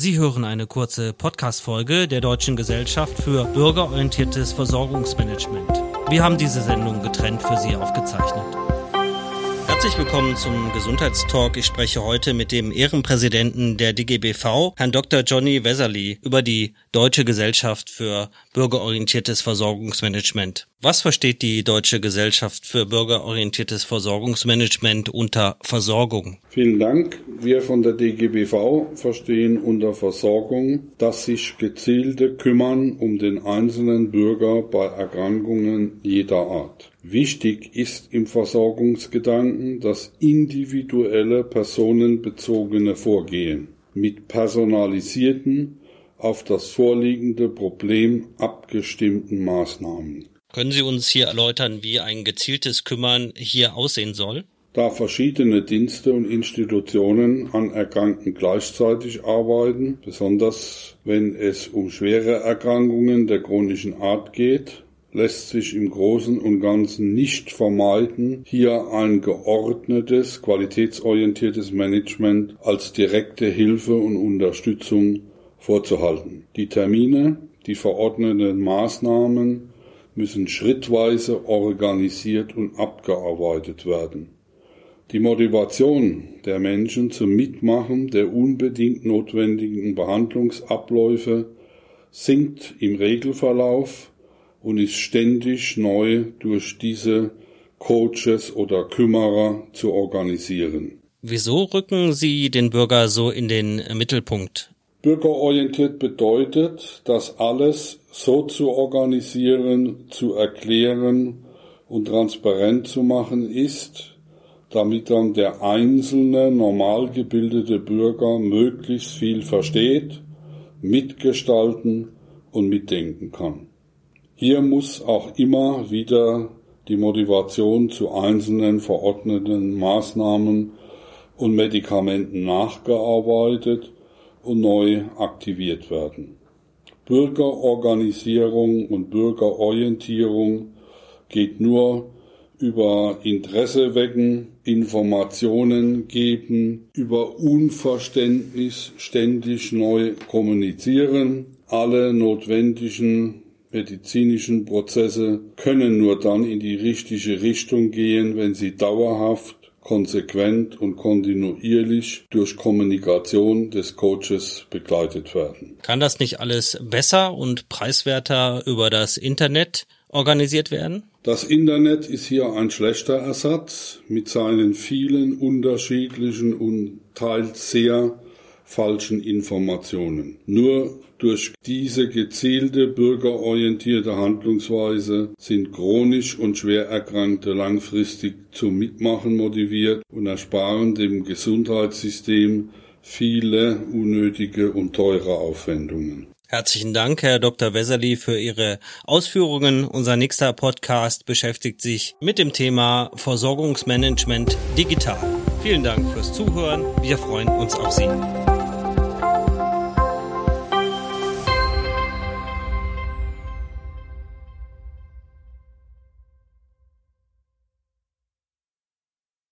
Sie hören eine kurze Podcast-Folge der Deutschen Gesellschaft für bürgerorientiertes Versorgungsmanagement. Wir haben diese Sendung getrennt für Sie aufgezeichnet. Herzlich willkommen zum Gesundheitstalk. Ich spreche heute mit dem Ehrenpräsidenten der DGBV, Herrn Dr. Johnny Weserly, über die Deutsche Gesellschaft für bürgerorientiertes Versorgungsmanagement. Was versteht die Deutsche Gesellschaft für bürgerorientiertes Versorgungsmanagement unter Versorgung? Vielen Dank. Wir von der DGBV verstehen unter Versorgung, dass sich gezielte kümmern um den einzelnen Bürger bei Erkrankungen jeder Art. Wichtig ist im Versorgungsgedanken das individuelle personenbezogene Vorgehen mit personalisierten, auf das vorliegende Problem abgestimmten Maßnahmen. Können Sie uns hier erläutern, wie ein gezieltes Kümmern hier aussehen soll? Da verschiedene Dienste und Institutionen an Erkrankten gleichzeitig arbeiten, besonders wenn es um schwere Erkrankungen der chronischen Art geht, lässt sich im Großen und Ganzen nicht vermeiden, hier ein geordnetes, qualitätsorientiertes Management als direkte Hilfe und Unterstützung vorzuhalten. Die Termine, die verordneten Maßnahmen müssen schrittweise organisiert und abgearbeitet werden. Die Motivation der Menschen zum Mitmachen der unbedingt notwendigen Behandlungsabläufe sinkt im Regelverlauf und ist ständig neu durch diese Coaches oder Kümmerer zu organisieren. Wieso rücken Sie den Bürger so in den Mittelpunkt? Bürgerorientiert bedeutet, das alles so zu organisieren, zu erklären und transparent zu machen ist, damit dann der einzelne normal gebildete Bürger möglichst viel versteht, mitgestalten und mitdenken kann. Hier muss auch immer wieder die Motivation zu einzelnen verordneten Maßnahmen und Medikamenten nachgearbeitet und neu aktiviert werden. Bürgerorganisierung und Bürgerorientierung geht nur über Interesse wecken, Informationen geben, über Unverständnis ständig neu kommunizieren, alle notwendigen medizinischen Prozesse können nur dann in die richtige Richtung gehen, wenn sie dauerhaft, konsequent und kontinuierlich durch Kommunikation des Coaches begleitet werden. Kann das nicht alles besser und preiswerter über das Internet organisiert werden? Das Internet ist hier ein schlechter Ersatz mit seinen vielen unterschiedlichen und teils sehr falschen Informationen. Nur durch diese gezielte bürgerorientierte Handlungsweise sind chronisch und schwer Erkrankte langfristig zum Mitmachen motiviert und ersparen dem Gesundheitssystem viele unnötige und teure Aufwendungen. Herzlichen Dank, Herr Dr. Weserly, für Ihre Ausführungen. Unser nächster Podcast beschäftigt sich mit dem Thema Versorgungsmanagement digital. Vielen Dank fürs Zuhören. Wir freuen uns auf Sie.